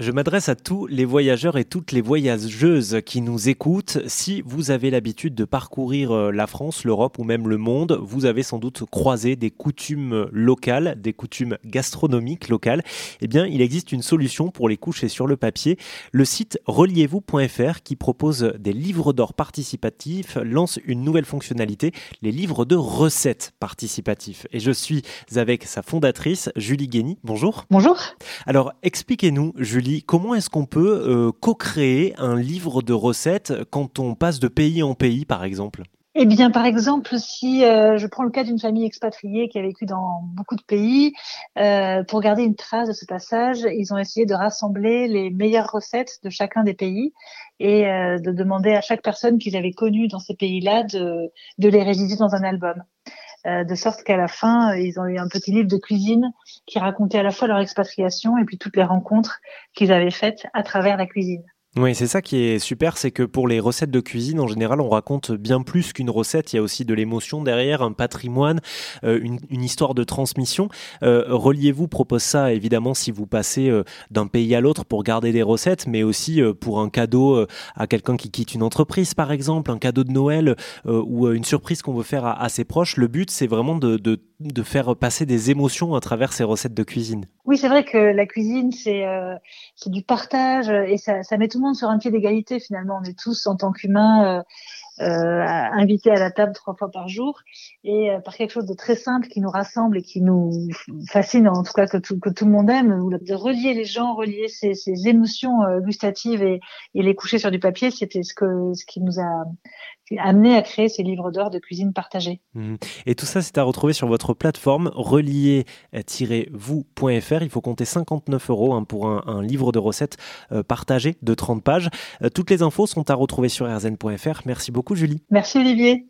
Je m'adresse à tous les voyageurs et toutes les voyageuses qui nous écoutent. Si vous avez l'habitude de parcourir euh, la France, l'Europe ou même le monde, vous avez sans doute croisé des coutumes locales, des coutumes gastronomiques locales. Eh bien, il existe une solution pour les coucher sur le papier. Le site reliez-vous.fr qui propose des livres d'or participatifs lance une nouvelle fonctionnalité, les livres de recettes participatifs. Et je suis avec sa fondatrice, Julie Guény. Bonjour. Bonjour. Alors, expliquez-nous, Julie, comment est-ce qu'on peut euh, co-créer un livre de recettes quand on passe de pays en pays, par exemple? Eh bien, par exemple, si euh, je prends le cas d'une famille expatriée qui a vécu dans beaucoup de pays, euh, pour garder une trace de ce passage, ils ont essayé de rassembler les meilleures recettes de chacun des pays et de demander à chaque personne qu'ils avaient connue dans ces pays-là de, de les réviser dans un album. Euh, de sorte qu'à la fin, euh, ils ont eu un petit livre de cuisine qui racontait à la fois leur expatriation et puis toutes les rencontres qu'ils avaient faites à travers la cuisine. Oui, c'est ça qui est super, c'est que pour les recettes de cuisine, en général, on raconte bien plus qu'une recette. Il y a aussi de l'émotion derrière, un patrimoine, euh, une, histoire de transmission. Euh, Reliez-vous propose ça, évidemment, si vous passez euh, d'un pays à l'autre pour garder des recettes, mais aussi pour un cadeau à quelqu'un qui quitte une entreprise, par exemple, un cadeau de Noël ou une surprise qu'on veut faire à, ses proches. Le but, c'est vraiment de, de, de, faire passer des émotions à travers ces recettes de cuisine. Oui, c'est vrai que la cuisine, c'est c'est du partage et ça, ça met tout sur un pied d'égalité finalement. On est tous en tant qu'humains euh, euh, invités à la table trois fois par jour et euh, par quelque chose de très simple qui nous rassemble et qui nous fascine, en tout cas que tout, que tout le monde aime, de relier les gens, relier ces, ces émotions gustatives et, et les coucher sur du papier, c'était ce que ce qui nous a amené à créer ces livres d'or de cuisine partagée. Mmh. Et tout ça, c'est à retrouver sur votre plateforme relier-vous.fr. Il faut compter 59 euros hein, pour un, livre de recettes euh, partagé de 30 pages. Euh, toutes les infos sont à retrouver sur rzn.fr. Merci beaucoup, Julie. Merci, Olivier.